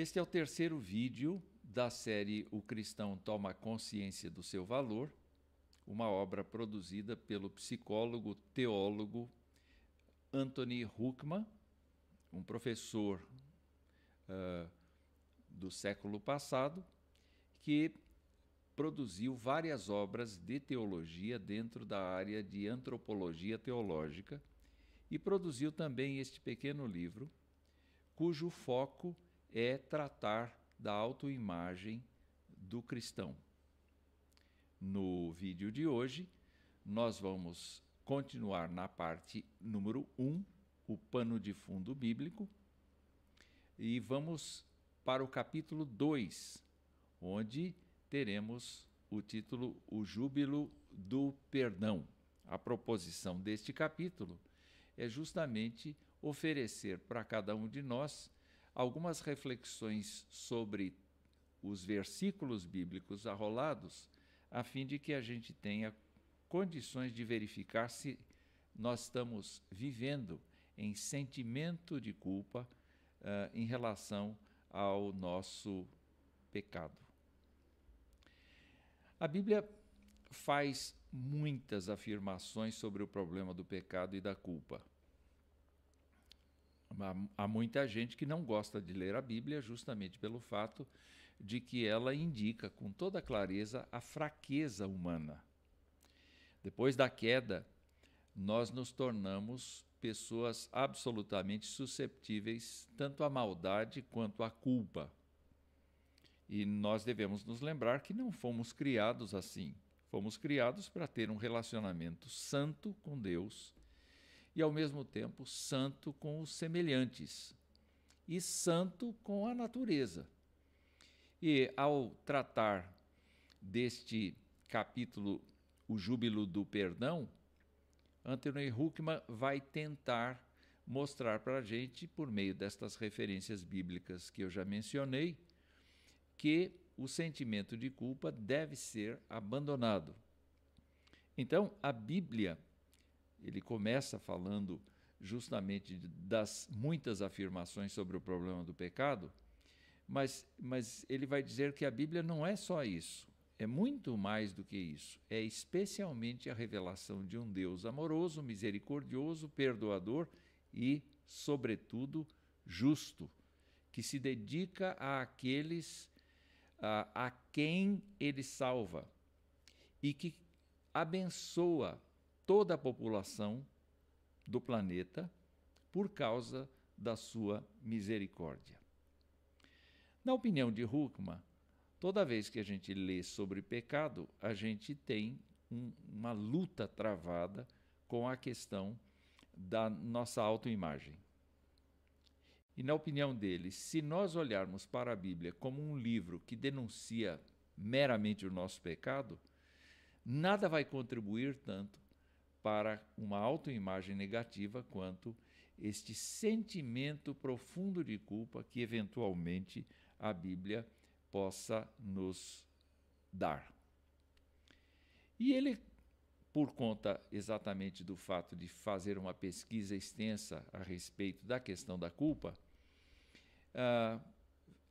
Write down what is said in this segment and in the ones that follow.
Este é o terceiro vídeo da série O Cristão Toma Consciência do Seu Valor, uma obra produzida pelo psicólogo teólogo Anthony Huckman, um professor uh, do século passado, que produziu várias obras de teologia dentro da área de antropologia teológica e produziu também este pequeno livro, cujo foco é tratar da autoimagem do cristão. No vídeo de hoje, nós vamos continuar na parte número 1, um, o pano de fundo bíblico, e vamos para o capítulo 2, onde teremos o título O Júbilo do Perdão. A proposição deste capítulo é justamente oferecer para cada um de nós algumas reflexões sobre os versículos bíblicos arrolados, a fim de que a gente tenha condições de verificar se nós estamos vivendo em sentimento de culpa uh, em relação ao nosso pecado. A Bíblia faz muitas afirmações sobre o problema do pecado e da culpa. Há muita gente que não gosta de ler a Bíblia justamente pelo fato de que ela indica com toda clareza a fraqueza humana. Depois da queda, nós nos tornamos pessoas absolutamente susceptíveis tanto à maldade quanto à culpa. E nós devemos nos lembrar que não fomos criados assim. Fomos criados para ter um relacionamento santo com Deus e, ao mesmo tempo, santo com os semelhantes e santo com a natureza. E ao tratar deste capítulo, o júbilo do perdão, Anthony Huckman vai tentar mostrar para a gente, por meio destas referências bíblicas que eu já mencionei, que o sentimento de culpa deve ser abandonado. Então, a Bíblia ele começa falando justamente das muitas afirmações sobre o problema do pecado, mas, mas ele vai dizer que a Bíblia não é só isso, é muito mais do que isso. É especialmente a revelação de um Deus amoroso, misericordioso, perdoador e, sobretudo, justo, que se dedica àqueles a, a quem ele salva e que abençoa toda a população do planeta por causa da sua misericórdia. Na opinião de Huckman, toda vez que a gente lê sobre pecado, a gente tem um, uma luta travada com a questão da nossa autoimagem. E na opinião dele, se nós olharmos para a Bíblia como um livro que denuncia meramente o nosso pecado, nada vai contribuir tanto para uma autoimagem negativa quanto este sentimento profundo de culpa que eventualmente a Bíblia possa nos dar. E ele, por conta exatamente do fato de fazer uma pesquisa extensa a respeito da questão da culpa, uh,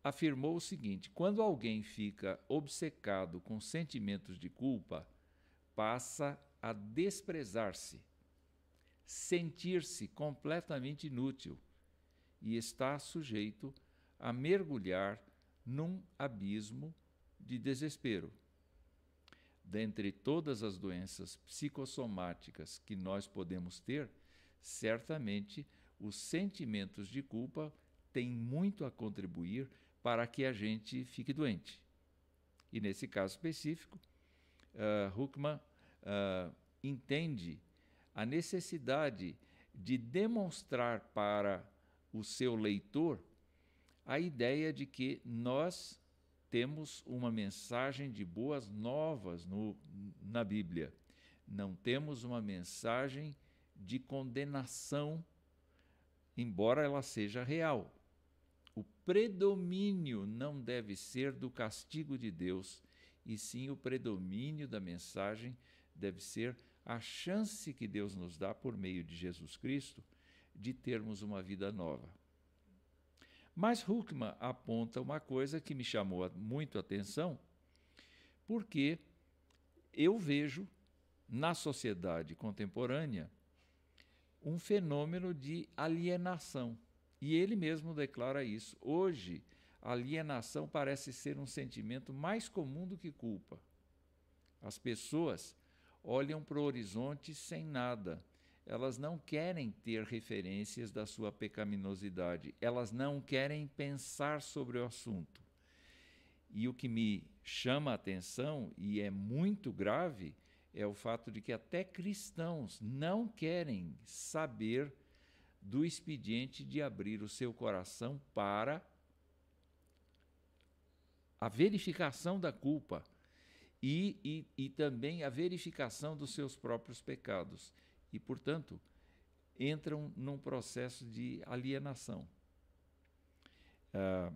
afirmou o seguinte: quando alguém fica obcecado com sentimentos de culpa, passa a desprezar-se, sentir-se completamente inútil e está sujeito a mergulhar num abismo de desespero. Dentre todas as doenças psicossomáticas que nós podemos ter, certamente os sentimentos de culpa têm muito a contribuir para que a gente fique doente. E nesse caso específico, uh, Huckman uh, entende a necessidade de demonstrar para o seu leitor a ideia de que nós temos uma mensagem de boas novas no, na Bíblia. Não temos uma mensagem de condenação, embora ela seja real. O predomínio não deve ser do castigo de Deus, e sim o predomínio da mensagem deve ser a chance que Deus nos dá por meio de Jesus Cristo de termos uma vida nova. Mas Huckman aponta uma coisa que me chamou muito a atenção, porque eu vejo na sociedade contemporânea um fenômeno de alienação. E ele mesmo declara isso. Hoje, alienação parece ser um sentimento mais comum do que culpa. As pessoas olham para o horizonte sem nada. Elas não querem ter referências da sua pecaminosidade. Elas não querem pensar sobre o assunto. E o que me chama a atenção, e é muito grave, é o fato de que até cristãos não querem saber do expediente de abrir o seu coração para a verificação da culpa e, e, e também a verificação dos seus próprios pecados. E, portanto, entram num processo de alienação. Ah,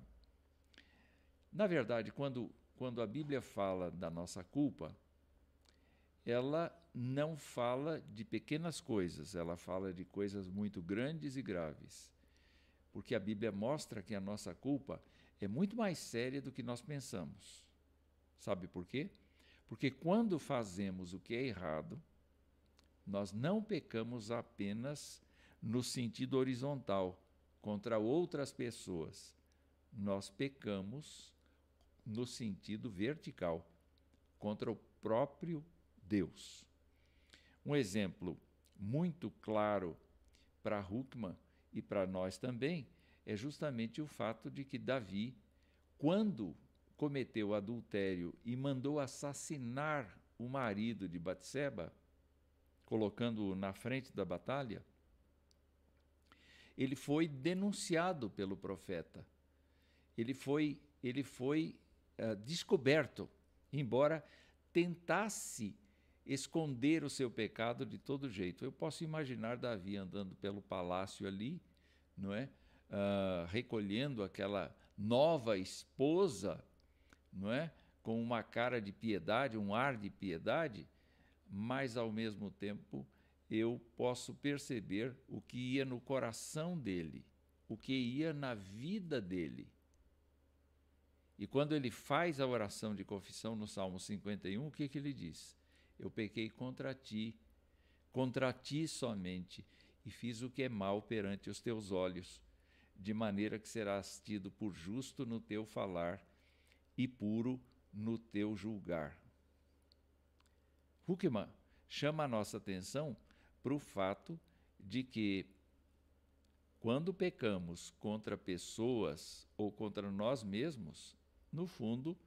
na verdade, quando, quando a Bíblia fala da nossa culpa, ela não fala de pequenas coisas, ela fala de coisas muito grandes e graves. Porque a Bíblia mostra que a nossa culpa é muito mais séria do que nós pensamos. Sabe por quê? Porque quando fazemos o que é errado, nós não pecamos apenas no sentido horizontal contra outras pessoas. Nós pecamos no sentido vertical contra o próprio Deus. Um exemplo muito claro para Huckman e para nós também é justamente o fato de que Davi, quando cometeu adultério e mandou assassinar o marido de Batseba, colocando-o na frente da batalha, ele foi denunciado pelo profeta. Ele foi, ele foi uh, descoberto, embora tentasse esconder o seu pecado de todo jeito. Eu posso imaginar Davi andando pelo palácio ali, não é? Uh, recolhendo aquela nova esposa, não é? Com uma cara de piedade, um ar de piedade, mas ao mesmo tempo eu posso perceber o que ia no coração dele, o que ia na vida dele. E quando ele faz a oração de confissão no Salmo 51, o que, que ele diz? Eu pequei contra ti, contra ti somente, e fiz o que é mal perante os teus olhos, de maneira que serás tido por justo no teu falar e puro no teu julgar. Huckman chama a nossa atenção para o fato de que, quando pecamos contra pessoas ou contra nós mesmos, no fundo,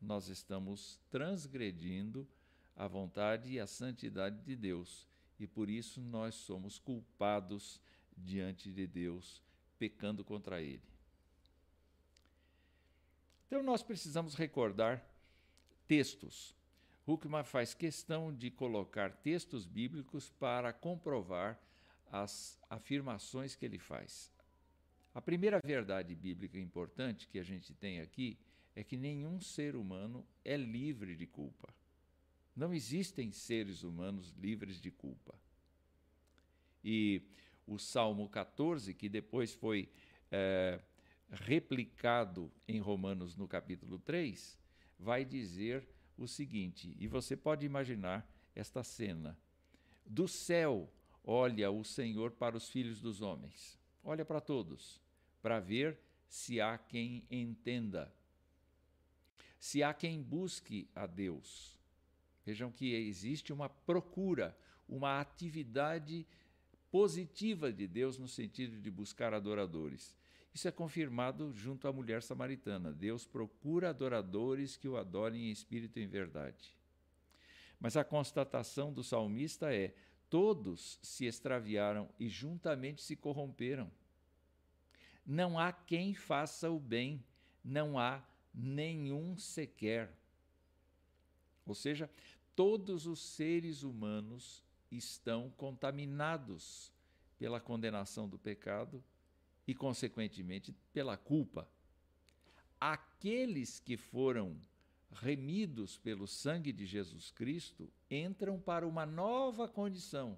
nós estamos transgredindo a vontade e a santidade de Deus. E por isso nós somos culpados diante de Deus, pecando contra Ele. Então nós precisamos recordar textos. Huckman faz questão de colocar textos bíblicos para comprovar as afirmações que ele faz. A primeira verdade bíblica importante que a gente tem aqui é que nenhum ser humano é livre de culpa. Não existem seres humanos livres de culpa. E o Salmo 14, que depois foi é, replicado em Romanos no capítulo 3, vai dizer o seguinte, e você pode imaginar esta cena. Do céu olha o Senhor para os filhos dos homens, olha para todos, para ver se há quem entenda, se há quem busque a Deus. Vejam que existe uma procura, uma atividade positiva de Deus no sentido de buscar adoradores. Isso é confirmado junto à mulher samaritana. Deus procura adoradores que o adorem em espírito e em verdade. Mas a constatação do salmista é: todos se extraviaram e juntamente se corromperam. Não há quem faça o bem, não há nenhum sequer. Ou seja, todos os seres humanos estão contaminados pela condenação do pecado e, consequentemente, pela culpa. Aqueles que foram remidos pelo sangue de Jesus Cristo entram para uma nova condição.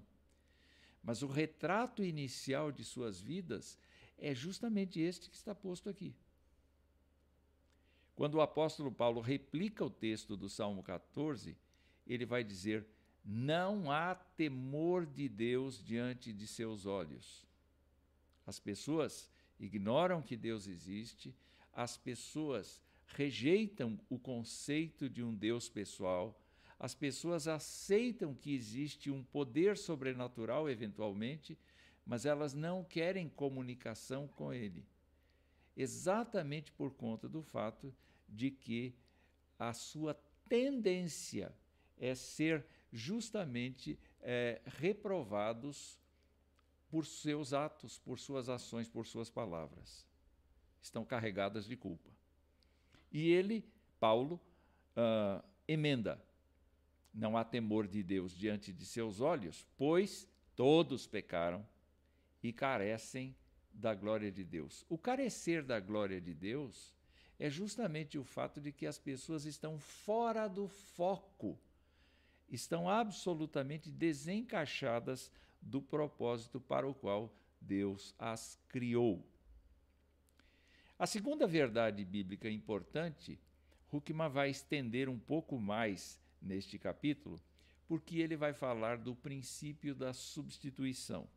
Mas o retrato inicial de suas vidas é justamente este que está posto aqui. Quando o apóstolo Paulo replica o texto do Salmo 14, ele vai dizer: Não há temor de Deus diante de seus olhos. As pessoas ignoram que Deus existe, as pessoas rejeitam o conceito de um Deus pessoal, as pessoas aceitam que existe um poder sobrenatural, eventualmente, mas elas não querem comunicação com Ele. Exatamente por conta do fato de que a sua tendência é ser justamente é, reprovados por seus atos, por suas ações, por suas palavras. Estão carregadas de culpa. E ele, Paulo, uh, emenda: Não há temor de Deus diante de seus olhos, pois todos pecaram e carecem da glória de Deus. O carecer da glória de Deus é justamente o fato de que as pessoas estão fora do foco, estão absolutamente desencaixadas do propósito para o qual Deus as criou. A segunda verdade bíblica importante, Huckman vai estender um pouco mais neste capítulo, porque ele vai falar do princípio da substituição.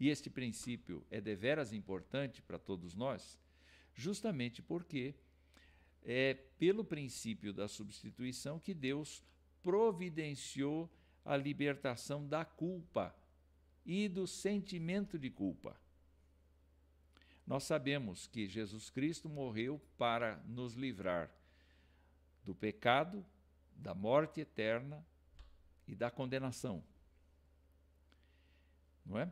E este princípio é deveras importante para todos nós, justamente porque é pelo princípio da substituição que Deus providenciou a libertação da culpa e do sentimento de culpa. Nós sabemos que Jesus Cristo morreu para nos livrar do pecado, da morte eterna e da condenação. Não é?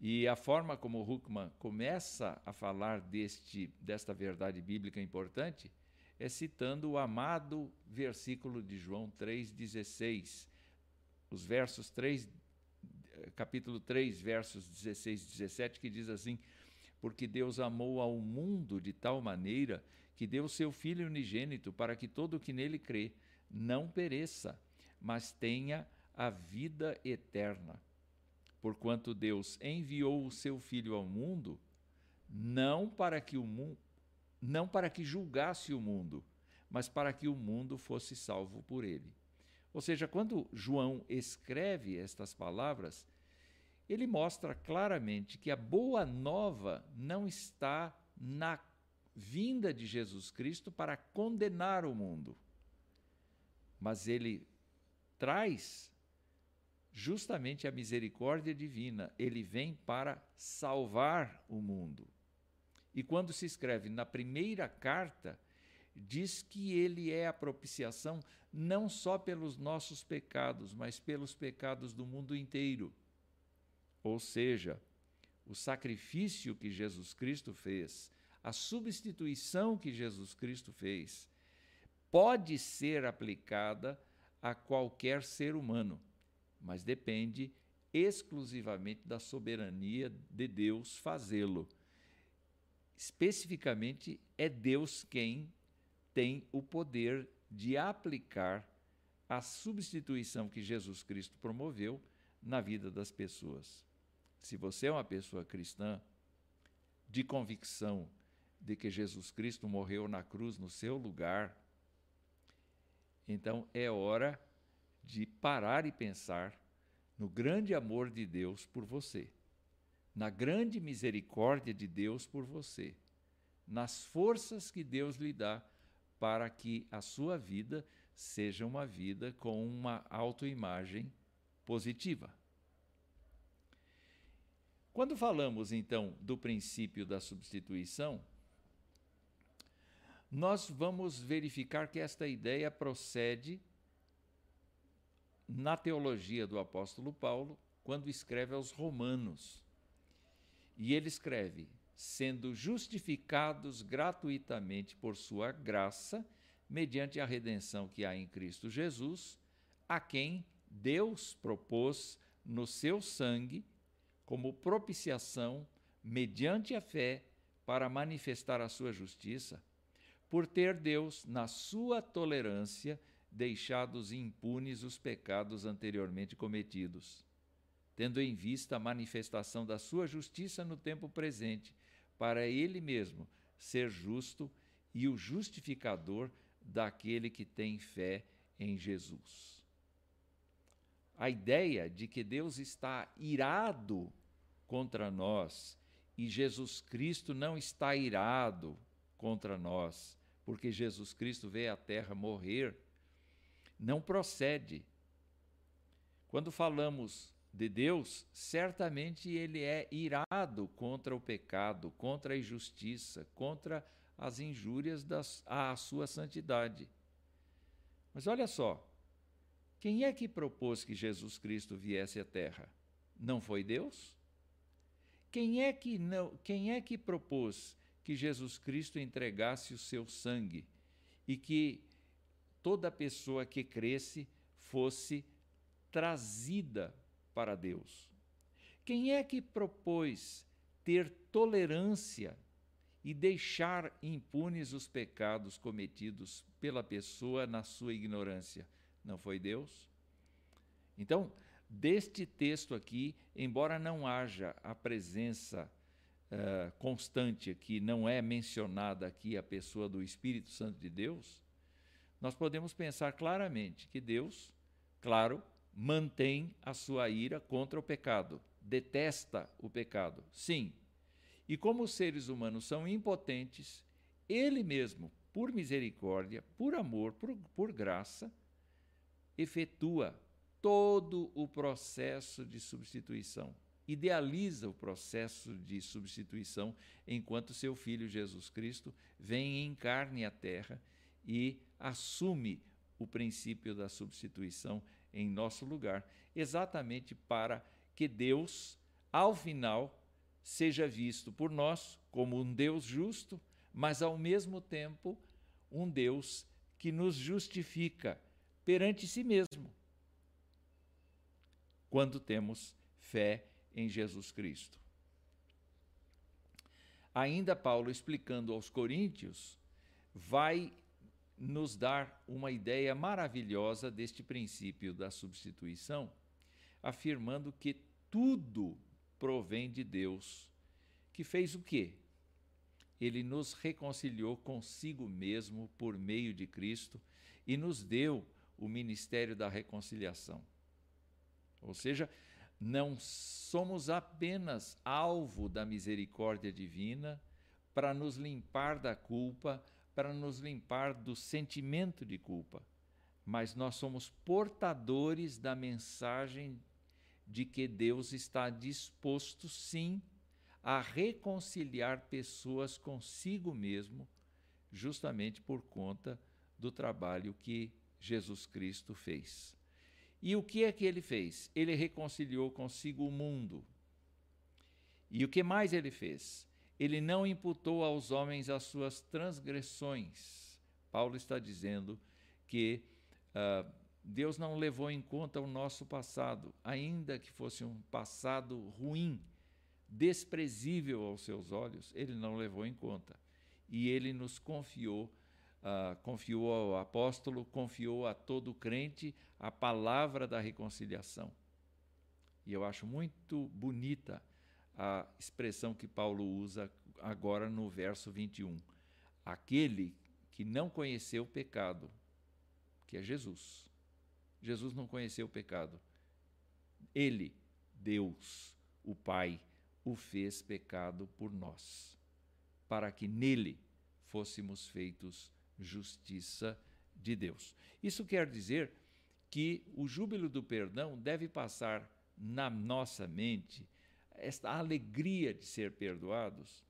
E a forma como Huckman começa a falar deste, desta verdade bíblica importante é citando o amado versículo de João 3,16, os versos 3, capítulo 3, versos 16 e 17, que diz assim: Porque Deus amou ao mundo de tal maneira que deu seu Filho unigênito para que todo o que nele crê não pereça, mas tenha a vida eterna. Porquanto Deus enviou o seu Filho ao mundo, não para que o mundo não para que julgasse o mundo, mas para que o mundo fosse salvo por ele. Ou seja, quando João escreve estas palavras, ele mostra claramente que a boa nova não está na vinda de Jesus Cristo para condenar o mundo, mas ele traz justamente a misericórdia divina, ele vem para salvar o mundo. E quando se escreve na primeira carta, diz que ele é a propiciação não só pelos nossos pecados, mas pelos pecados do mundo inteiro. Ou seja, o sacrifício que Jesus Cristo fez, a substituição que Jesus Cristo fez, pode ser aplicada a qualquer ser humano, mas depende exclusivamente da soberania de Deus fazê-lo. Especificamente, é Deus quem tem o poder de aplicar a substituição que Jesus Cristo promoveu na vida das pessoas. Se você é uma pessoa cristã de convicção de que Jesus Cristo morreu na cruz no seu lugar, então é hora de parar e pensar no grande amor de Deus por você, na grande misericórdia de Deus por você, nas forças que Deus lhe dá para que a sua vida seja uma vida com uma autoimagem positiva. Quando falamos então do princípio da substituição, nós vamos verificar que esta ideia procede na teologia do apóstolo Paulo, quando escreve aos Romanos. E ele escreve: sendo justificados gratuitamente por sua graça, mediante a redenção que há em Cristo Jesus, a quem Deus propôs no seu sangue como propiciação mediante a fé para manifestar a sua justiça, por ter Deus, na sua tolerância, deixados impunes os pecados anteriormente cometidos. tendo em vista a manifestação da sua justiça no tempo presente, para ele mesmo ser justo e o justificador daquele que tem fé em Jesus. A ideia de que Deus está irado contra nós e Jesus Cristo não está irado contra nós, porque Jesus Cristo veio à terra morrer, não procede. Quando falamos de Deus, certamente ele é irado contra o pecado, contra a injustiça, contra as injúrias das, à sua santidade. Mas olha só, quem é que propôs que Jesus Cristo viesse à Terra? Não foi Deus? Quem é que não, quem é que propôs que Jesus Cristo entregasse o seu sangue e que toda pessoa que cresce fosse trazida para Deus? Quem é que propôs ter tolerância e deixar impunes os pecados cometidos pela pessoa na sua ignorância? Não foi Deus? Então, deste texto aqui, embora não haja a presença uh, constante aqui, não é mencionada aqui a pessoa do Espírito Santo de Deus, nós podemos pensar claramente que Deus, claro, mantém a sua ira contra o pecado, detesta o pecado, sim. E como os seres humanos são impotentes, ele mesmo, por misericórdia, por amor, por, por graça, efetua todo o processo de substituição. Idealiza o processo de substituição enquanto seu filho Jesus Cristo vem em carne à terra e assume o princípio da substituição em nosso lugar, exatamente para que Deus, ao final, seja visto por nós como um Deus justo, mas ao mesmo tempo um Deus que nos justifica perante si mesmo, quando temos fé em Jesus Cristo. Ainda Paulo explicando aos Coríntios, vai nos dar uma ideia maravilhosa deste princípio da substituição, afirmando que tudo provém de Deus, que fez o quê? Ele nos reconciliou consigo mesmo por meio de Cristo e nos deu o ministério da reconciliação. Ou seja, não somos apenas alvo da misericórdia divina para nos limpar da culpa, para nos limpar do sentimento de culpa, mas nós somos portadores da mensagem de que Deus está disposto, sim, a reconciliar pessoas consigo mesmo, justamente por conta do trabalho que Jesus Cristo fez. E o que é que ele fez? Ele reconciliou consigo o mundo. E o que mais ele fez? Ele não imputou aos homens as suas transgressões. Paulo está dizendo que uh, Deus não levou em conta o nosso passado, ainda que fosse um passado ruim, desprezível aos seus olhos, ele não levou em conta. E ele nos confiou, uh, confiou ao apóstolo, confiou a todo crente a palavra da reconciliação. E eu acho muito bonita a expressão que Paulo usa agora no verso 21. Aquele que não conheceu o pecado, que é Jesus. Jesus não conheceu o pecado. Ele, Deus, o Pai, o fez pecado por nós, para que nele fôssemos feitos justiça de Deus. Isso quer dizer que o júbilo do perdão deve passar na nossa mente esta alegria de ser perdoados,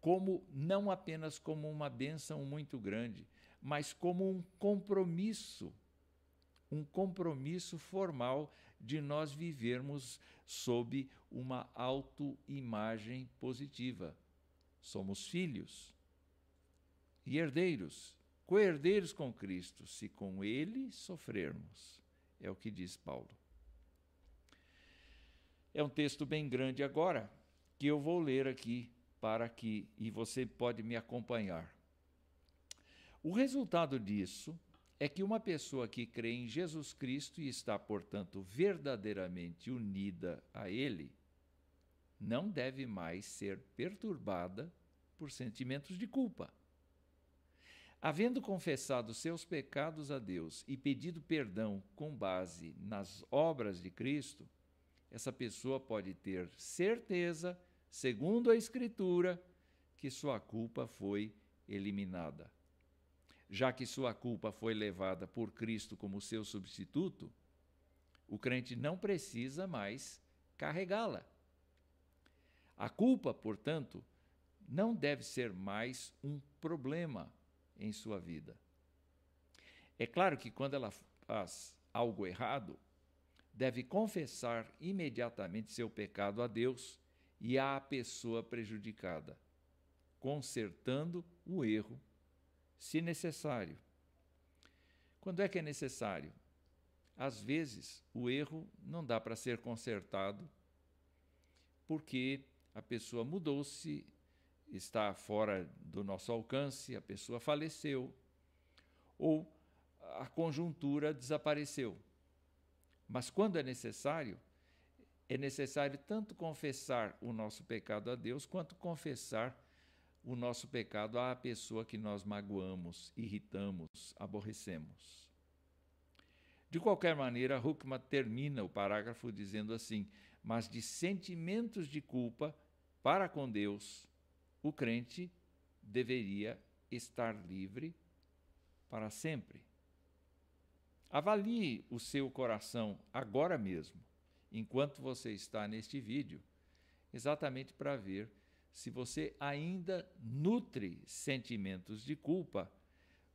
como não apenas como uma bênção muito grande, mas como um compromisso, um compromisso formal de nós vivermos sob uma autoimagem positiva. Somos filhos e herdeiros, co-herdeiros com Cristo, se com ele sofrermos. É o que diz Paulo. É um texto bem grande agora, que eu vou ler aqui para que e você pode me acompanhar. O resultado disso é que uma pessoa que crê em Jesus Cristo e está, portanto, verdadeiramente unida a Ele, não deve mais ser perturbada por sentimentos de culpa. Havendo confessado seus pecados a Deus e pedido perdão com base nas obras de Cristo, essa pessoa pode ter certeza, segundo a Escritura, que sua culpa foi eliminada. Já que sua culpa foi levada por Cristo como seu substituto, o crente não precisa mais carregá-la. A culpa, portanto, não deve ser mais um problema em sua vida. É claro que quando ela faz algo errado, deve confessar imediatamente seu pecado a Deus e à pessoa prejudicada, consertando o erro, se necessário. Quando é que é necessário? Às vezes, o erro não dá para ser consertado porque a pessoa mudou-se, está fora do nosso alcance, a pessoa faleceu, ou a conjuntura desapareceu. Mas quando é necessário, é necessário tanto confessar o nosso pecado a Deus, quanto confessar o nosso pecado à pessoa que nós magoamos, irritamos, aborrecemos. De qualquer maneira, Huckman termina o parágrafo dizendo assim: mas de sentimentos de culpa para com Deus, o crente deveria estar livre para sempre. Avalie o seu coração agora mesmo, enquanto você está neste vídeo, exatamente para ver se você ainda nutre sentimentos de culpa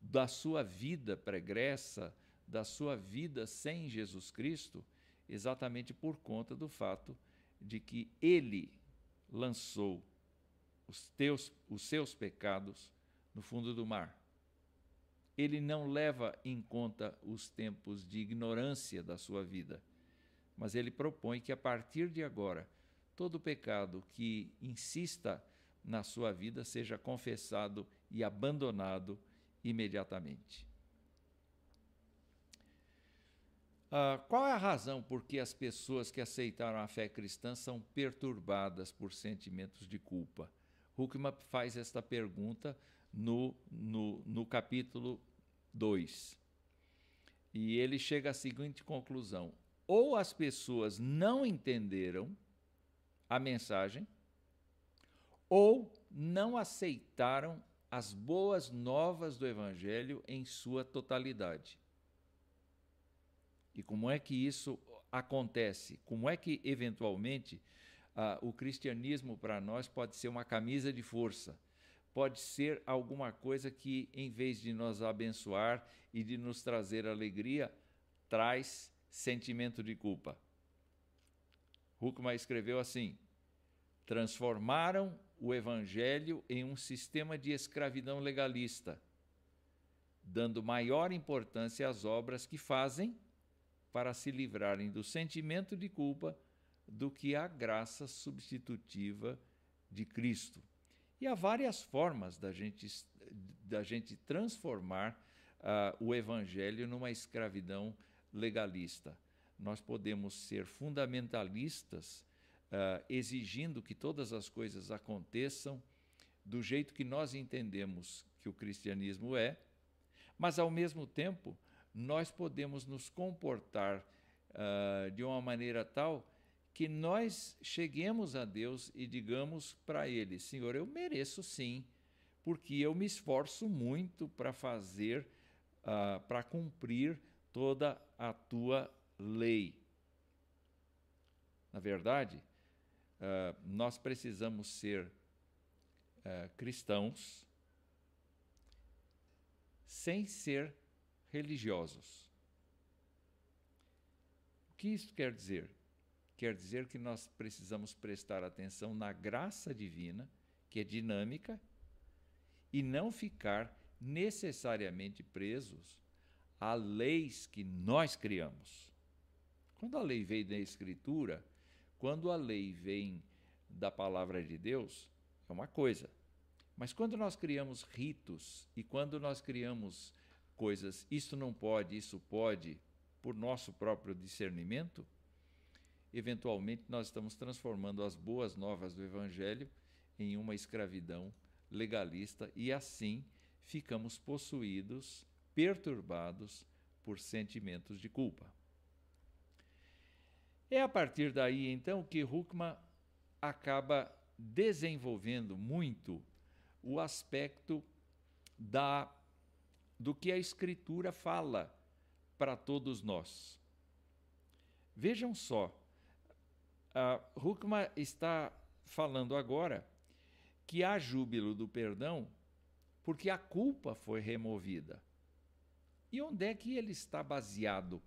da sua vida pregressa, da sua vida sem Jesus Cristo exatamente por conta do fato de que ele lançou os, teus, os seus pecados no fundo do mar. Ele não leva em conta os tempos de ignorância da sua vida, mas ele propõe que a partir de agora, todo pecado que insista na sua vida seja confessado e abandonado imediatamente. Uh, qual é a razão por que as pessoas que aceitaram a fé cristã são perturbadas por sentimentos de culpa? Huckman faz esta pergunta no, no, no capítulo 2. E ele chega à seguinte conclusão: ou as pessoas não entenderam a mensagem, ou não aceitaram as boas novas do Evangelho em sua totalidade. E como é que isso acontece? Como é que, eventualmente, uh, o cristianismo para nós pode ser uma camisa de força? Pode ser alguma coisa que, em vez de nos abençoar e de nos trazer alegria, traz sentimento de culpa. Huckman escreveu assim: transformaram o evangelho em um sistema de escravidão legalista, dando maior importância às obras que fazem para se livrarem do sentimento de culpa do que a graça substitutiva de Cristo. E há várias formas da gente, da gente transformar uh, o Evangelho numa escravidão legalista. Nós podemos ser fundamentalistas, uh, exigindo que todas as coisas aconteçam do jeito que nós entendemos que o cristianismo é, mas, ao mesmo tempo, nós podemos nos comportar uh, de uma maneira tal que nós cheguemos a Deus e digamos para Ele: Senhor, eu mereço sim, porque eu me esforço muito para fazer, uh, para cumprir toda a tua lei. Na verdade, uh, nós precisamos ser cristãos sem ser religiosos. O que isso quer dizer? Quer dizer que nós precisamos prestar atenção na graça divina, que é dinâmica, e não ficar necessariamente presos a leis que nós criamos. Quando a lei vem da Escritura, quando a lei vem da palavra de Deus, é uma coisa. Mas quando nós criamos ritos e quando nós criamos coisas, isto não pode, isso pode, por nosso próprio discernimento, eventualmente nós estamos transformando as boas novas do Evangelho em uma escravidão legalista e assim ficamos possuídos, perturbados por sentimentos de culpa. É a partir daí então que Huckman acaba desenvolvendo muito o aspecto da do que a escritura fala para todos nós. Vejam só, uh, Huckman está falando agora que há júbilo do perdão porque a culpa foi removida. E onde é que ele está baseado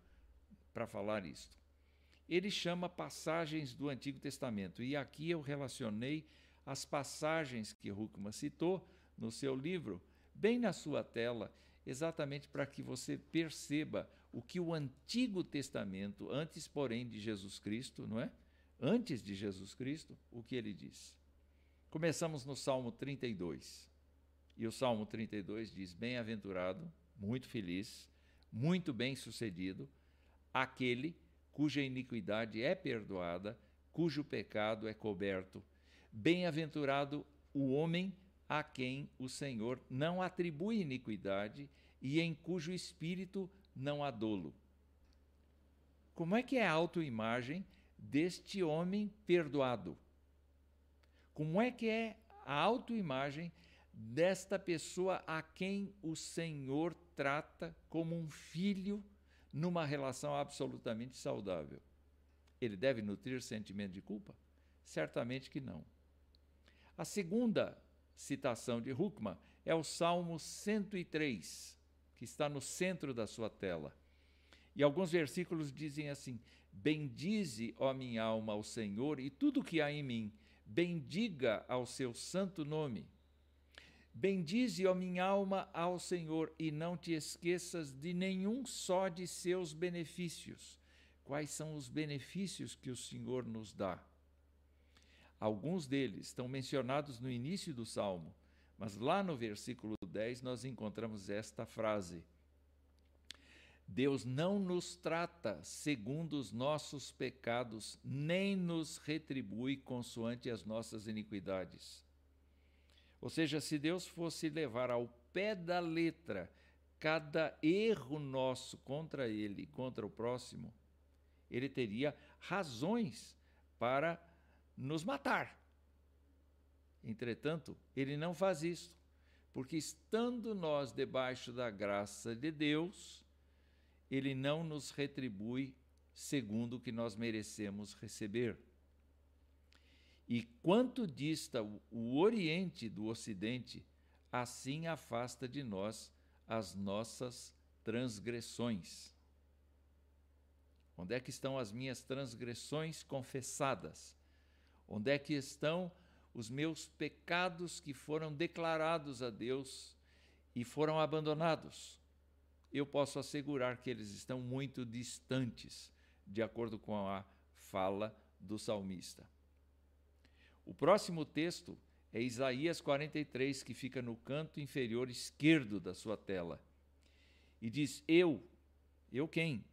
para falar isto? Ele chama passagens do Antigo Testamento, e aqui eu relacionei as passagens que Huckman citou no seu livro, bem na sua tela, exatamente para que você perceba o que o Antigo Testamento, antes, porém, de Jesus Cristo, não é? Antes de Jesus Cristo, o que ele diz. Começamos no Salmo 32. E o Salmo 32 diz: Bem-aventurado, muito feliz, muito bem-sucedido, aquele cuja iniquidade é perdoada, cujo pecado é coberto. Bem-aventurado o homem a quem o Senhor não atribui iniquidade e em cujo espírito não há dolo. Como é que é a autoimagem deste homem perdoado? Como é que é a autoimagem desta pessoa a quem o Senhor trata como um filho numa relação absolutamente saudável? Ele deve nutrir sentimento de culpa? Certamente que não. A segunda citação de Huckman é o Salmo 103, que está no centro da sua tela. E alguns versículos dizem assim: Bendize, ó minha alma, ao Senhor e tudo que há em mim bendiga ao seu santo nome. Bendize, ó minha alma, ao Senhor, e não te esqueças de nenhum só de seus benefícios. Quais são os benefícios que o Senhor nos dá? Alguns deles estão mencionados no início do salmo, mas lá no versículo 10 nós encontramos esta frase: Deus não nos trata segundo os nossos pecados, nem nos retribui consoante as nossas iniquidades. Ou seja, se Deus fosse levar ao pé da letra cada erro nosso contra ele, contra o próximo, ele teria razões para nos matar. Entretanto, ele não faz isso, porque estando nós debaixo da graça de Deus, ele não nos retribui segundo o que nós merecemos receber. E quanto dista o Oriente do Ocidente, assim afasta de nós as nossas transgressões. Onde é que estão as minhas transgressões confessadas? Onde é que estão os meus pecados que foram declarados a Deus e foram abandonados? Eu posso assegurar que eles estão muito distantes, de acordo com a fala do salmista. O próximo texto é Isaías 43, que fica no canto inferior esquerdo da sua tela. E diz: Eu, eu quem?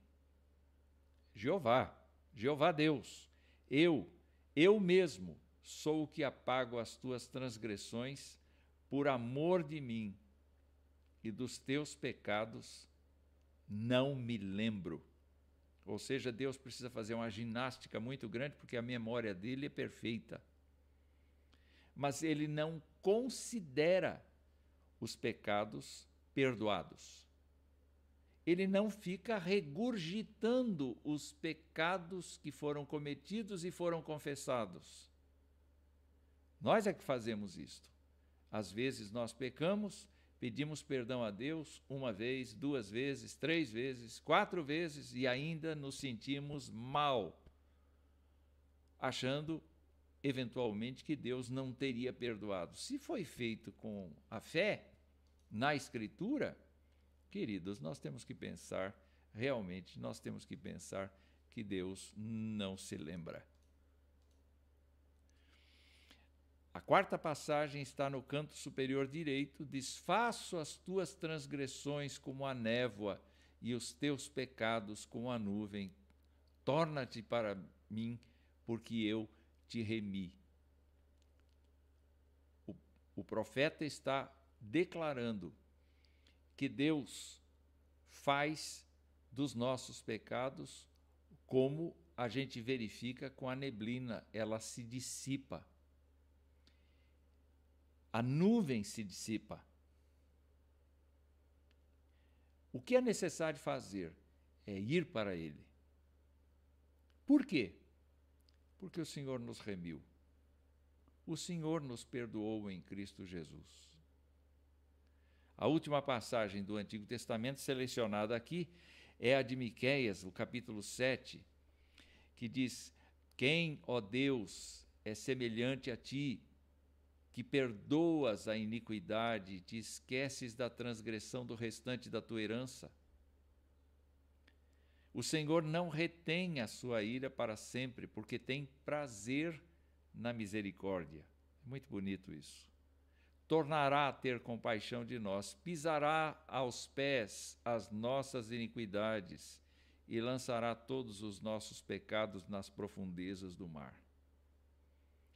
Jeová, Jeová Deus, eu, eu mesmo sou o que apago as tuas transgressões por amor de mim e dos teus pecados não me lembro. Ou seja, Deus precisa fazer uma ginástica muito grande porque a memória dele é perfeita. Mas ele não considera os pecados perdoados. Ele não fica regurgitando os pecados que foram cometidos e foram confessados. Nós é que fazemos isto. Às vezes nós pecamos pedimos perdão a Deus uma vez, duas vezes, três vezes, quatro vezes e ainda nos sentimos mal, achando eventualmente que Deus não teria perdoado. Se foi feito com a fé na Escritura, queridos, nós temos que pensar, realmente, nós temos que pensar que Deus não se lembra. A quarta passagem está no canto superior direito: Desfaço as tuas transgressões como a névoa e os teus pecados como a nuvem. Torna-te para mim, porque eu te remi. O, o profeta está declarando que Deus faz dos nossos pecados como a gente verifica com a neblina, ela se dissipa. A nuvem se dissipa. O que é necessário fazer é ir para Ele. Por quê? Porque o Senhor nos remiu. O Senhor nos perdoou em Cristo Jesus. A última passagem do Antigo Testamento selecionada aqui é a de Miqueias, o capítulo 7, que diz: Quem, ó Deus, é semelhante a ti, que perdoas a iniquidade, te esqueces da transgressão do restante da tua herança? O Senhor não retém a sua ira para sempre, porque tem prazer na misericórdia. É muito bonito isso. Tornará a ter compaixão de nós, pisará aos pés as nossas iniquidades e lançará todos os nossos pecados nas profundezas do mar.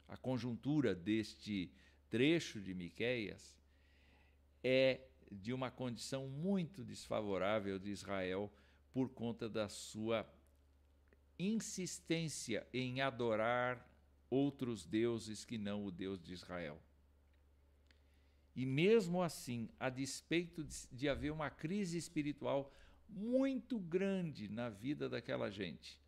A conjuntura deste trecho de Miqueias é de uma condição muito desfavorável de Israel por conta da sua insistência em adorar outros deuses que não o Deus de Israel. E mesmo assim, a despeito de haver uma crise espiritual muito grande na vida daquela gente,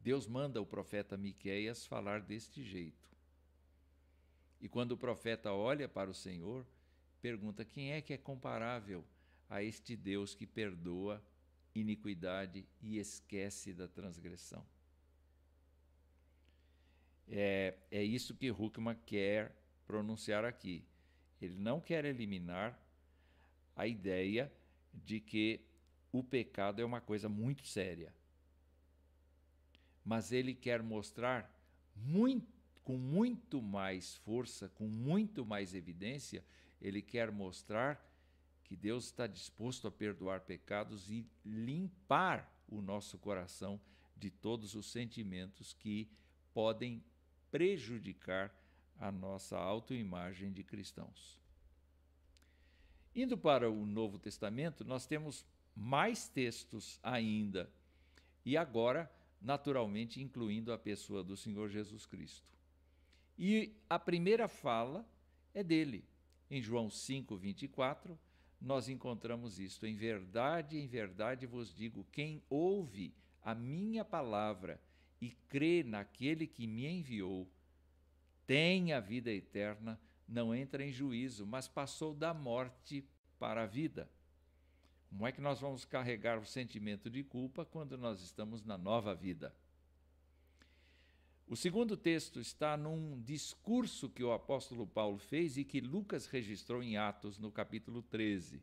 Deus manda o profeta Miqueias falar deste jeito. E quando o profeta olha para o Senhor, pergunta: quem é que é comparável a este Deus que perdoa iniquidade e esquece da transgressão. É, é isso que Huckman quer pronunciar aqui. Ele não quer eliminar a ideia de que o pecado é uma coisa muito séria. Mas ele quer mostrar muito, com muito mais força, com muito mais evidência, ele quer mostrar que Deus está disposto a perdoar pecados e limpar o nosso coração de todos os sentimentos que podem prejudicar a nossa autoimagem de cristãos. Indo para o Novo Testamento, nós temos mais textos ainda, e agora, naturalmente, incluindo a pessoa do Senhor Jesus Cristo. E a primeira fala é dele, em João 5, 24 nós encontramos isto. Em verdade, em verdade vos digo: quem ouve a minha palavra e crê naquele que me enviou, tem a vida eterna, não entra em juízo, mas passou da morte para a vida. Como é que nós vamos carregar o sentimento de culpa quando nós estamos na nova vida? O segundo texto está num discurso que o apóstolo Paulo fez e que Lucas registrou em Atos, no capítulo 13.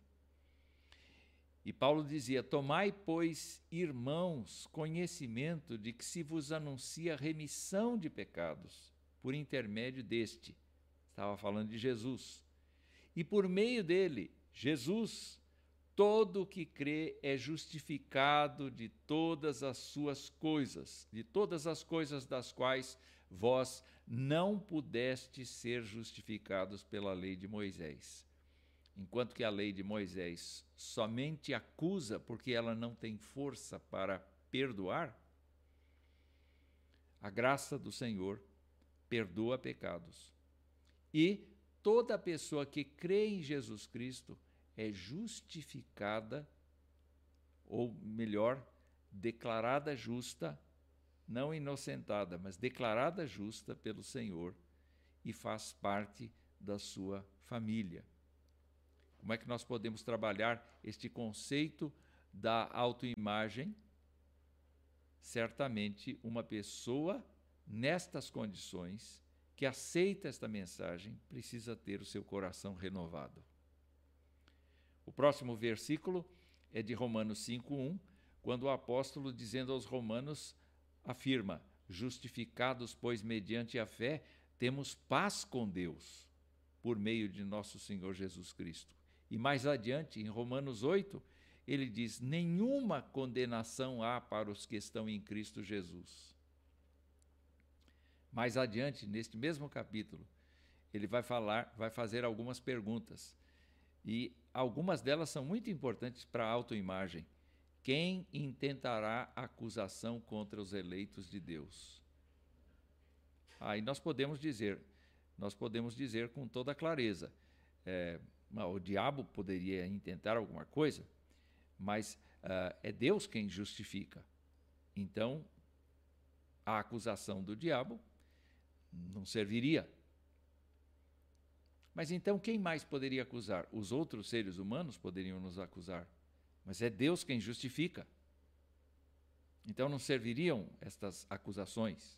E Paulo dizia: Tomai, pois, irmãos, conhecimento de que se vos anuncia remissão de pecados por intermédio deste. Estava falando de Jesus. E por meio dele, Jesus, todo o que crê é justificado de todas as suas coisas, de todas as coisas das quais vós não pudestes ser justificados pela lei de Moisés. Enquanto que a lei de Moisés somente acusa porque ela não tem força para perdoar, a graça do Senhor perdoa pecados. E toda pessoa que crê em Jesus Cristo é justificada, ou melhor, declarada justa, não inocentada, mas declarada justa pelo Senhor e faz parte da sua família. Como é que nós podemos trabalhar este conceito da autoimagem? Certamente, uma pessoa nestas condições que aceita esta mensagem precisa ter o seu coração renovado. O próximo versículo é de Romanos 5:1, quando o apóstolo dizendo aos romanos afirma: "Justificados, pois mediante a fé, temos paz com Deus por meio de nosso Senhor Jesus Cristo. E mais adiante, em Romanos 8, ele diz: Nenhuma condenação há para os que estão em Cristo Jesus. Mais adiante, neste mesmo capítulo, ele vai falar, vai fazer algumas perguntas. E algumas delas são muito importantes para a autoimagem. Quem intentará acusação contra os eleitos de Deus? Aí nós podemos dizer, nós podemos dizer com toda clareza, é, o diabo poderia intentar alguma coisa, mas uh, é Deus quem justifica. Então, a acusação do diabo não serviria. Mas então quem mais poderia acusar? Os outros seres humanos poderiam nos acusar. Mas é Deus quem justifica. Então não serviriam estas acusações.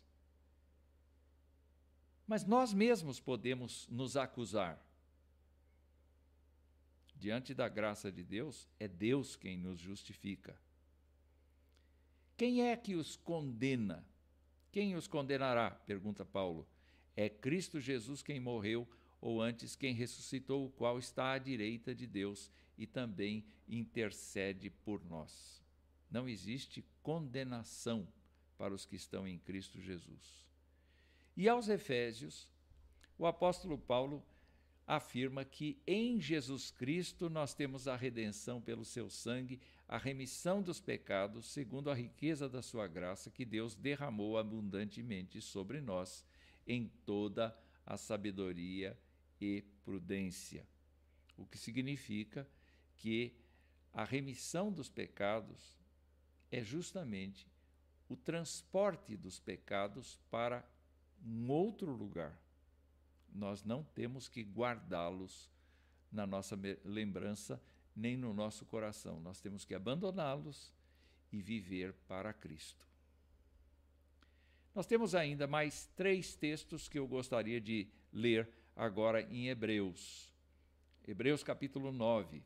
Mas nós mesmos podemos nos acusar. Diante da graça de Deus, é Deus quem nos justifica. Quem é que os condena? Quem os condenará? pergunta Paulo. É Cristo Jesus quem morreu, ou antes quem ressuscitou, o qual está à direita de Deus e também intercede por nós. Não existe condenação para os que estão em Cristo Jesus. E aos Efésios, o apóstolo Paulo afirma que em Jesus Cristo nós temos a redenção pelo seu sangue, a remissão dos pecados, segundo a riqueza da sua graça que Deus derramou abundantemente sobre nós em toda a sabedoria e prudência. O que significa que a remissão dos pecados é justamente o transporte dos pecados para um outro lugar. Nós não temos que guardá-los na nossa lembrança nem no nosso coração. Nós temos que abandoná-los e viver para Cristo. Nós temos ainda mais três textos que eu gostaria de ler agora em Hebreus. Hebreus capítulo 9.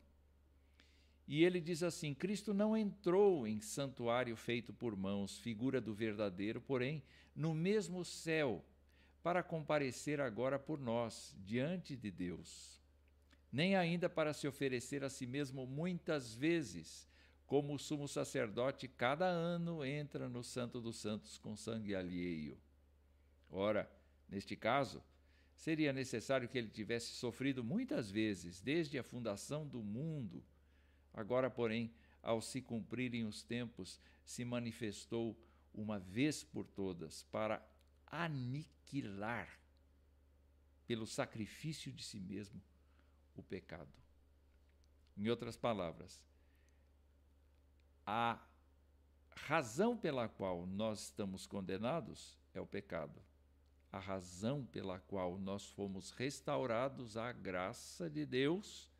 E ele diz assim: Cristo não entrou em santuário feito por mãos, figura do verdadeiro, porém no mesmo céu, para comparecer agora por nós diante de Deus. Nem ainda para se oferecer a si mesmo muitas vezes, como o sumo sacerdote cada ano entra no Santo dos Santos com sangue alheio. Ora, neste caso, seria necessário que ele tivesse sofrido muitas vezes, desde a fundação do mundo. Agora, porém, ao se cumprirem os tempos, se manifestou uma vez por todas para aniquilar, pelo sacrifício de si mesmo, o pecado. Em outras palavras, a razão pela qual nós estamos condenados é o pecado a razão pela qual nós fomos restaurados à graça de Deus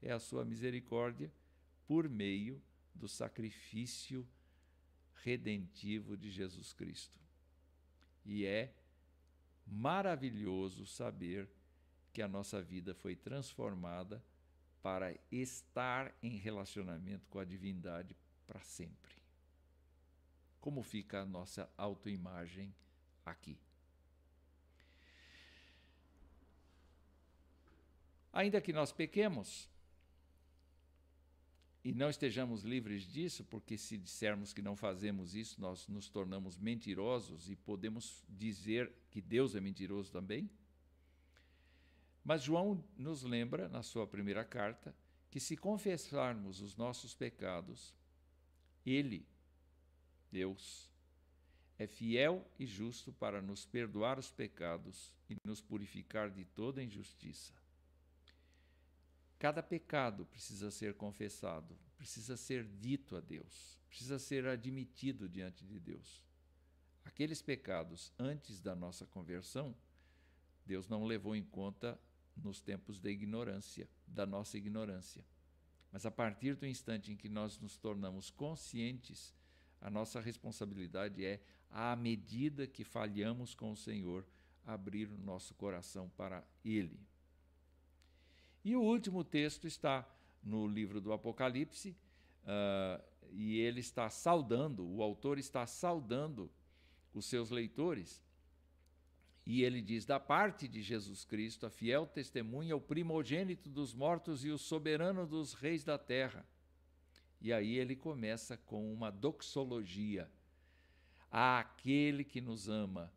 é a sua misericórdia por meio do sacrifício redentivo de Jesus Cristo. E é maravilhoso saber que a nossa vida foi transformada para estar em relacionamento com a divindade para sempre. Como fica a nossa autoimagem aqui? Ainda que nós pequemos e não estejamos livres disso, porque se dissermos que não fazemos isso, nós nos tornamos mentirosos e podemos dizer que Deus é mentiroso também. Mas João nos lembra, na sua primeira carta, que se confessarmos os nossos pecados, Ele, Deus, é fiel e justo para nos perdoar os pecados e nos purificar de toda injustiça. Cada pecado precisa ser confessado, precisa ser dito a Deus, precisa ser admitido diante de Deus. Aqueles pecados antes da nossa conversão, Deus não levou em conta nos tempos da ignorância, da nossa ignorância. Mas a partir do instante em que nós nos tornamos conscientes, a nossa responsabilidade é, à medida que falhamos com o Senhor, abrir o nosso coração para Ele. E o último texto está no livro do Apocalipse, uh, e ele está saudando, o autor está saudando os seus leitores, E ele diz: da parte de Jesus Cristo, a fiel testemunha, o primogênito dos mortos e o soberano dos reis da terra. E aí ele começa com uma doxologia. Aquele que nos ama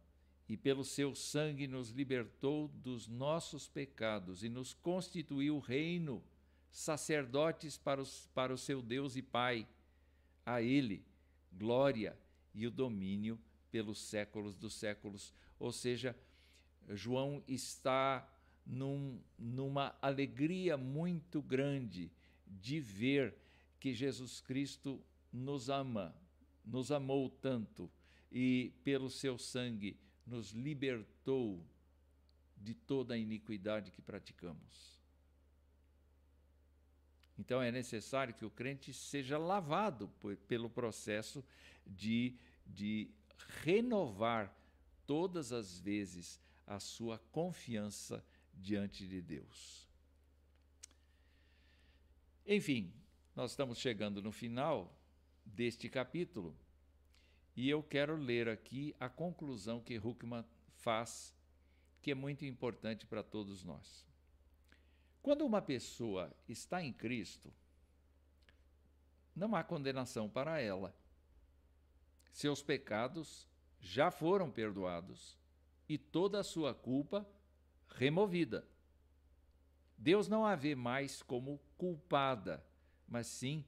e pelo seu sangue nos libertou dos nossos pecados e nos constituiu reino, sacerdotes para, os, para o seu Deus e Pai. A Ele glória e o domínio pelos séculos dos séculos. Ou seja, João está num, numa alegria muito grande de ver que Jesus Cristo nos ama, nos amou tanto e pelo seu sangue nos libertou de toda a iniquidade que praticamos. Então é necessário que o crente seja lavado pelo processo de, de renovar todas as vezes a sua confiança diante de Deus. Enfim, nós estamos chegando no final deste capítulo e eu quero ler aqui a conclusão que Huckman faz, que é muito importante para todos nós. Quando uma pessoa está em Cristo, não há condenação para ela. Seus pecados já foram perdoados e toda a sua culpa removida. Deus não a vê mais como culpada, mas sim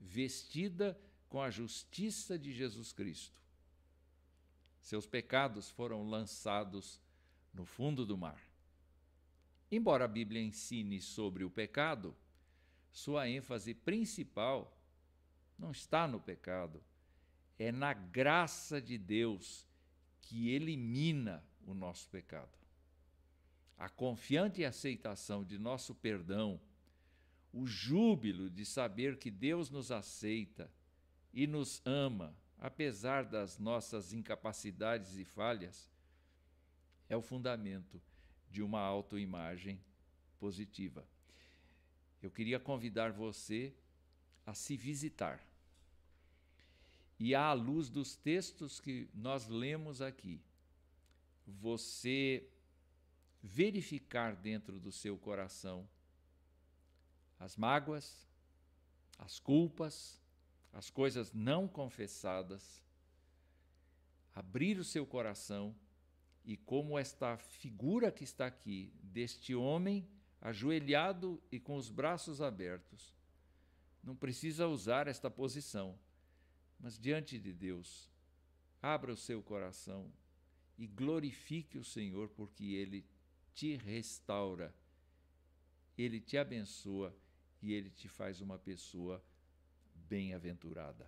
vestida com a justiça de Jesus Cristo. Seus pecados foram lançados no fundo do mar. Embora a Bíblia ensine sobre o pecado, sua ênfase principal não está no pecado, é na graça de Deus que elimina o nosso pecado. A confiante aceitação de nosso perdão, o júbilo de saber que Deus nos aceita e nos ama, apesar das nossas incapacidades e falhas, é o fundamento de uma autoimagem positiva. Eu queria convidar você a se visitar e à luz dos textos que nós lemos aqui, você verificar dentro do seu coração as mágoas, as culpas, as coisas não confessadas, abrir o seu coração e como esta figura que está aqui, deste homem ajoelhado e com os braços abertos, não precisa usar esta posição mas diante de Deus, abra o seu coração e glorifique o Senhor, porque Ele te restaura, Ele te abençoa e Ele te faz uma pessoa bem-aventurada.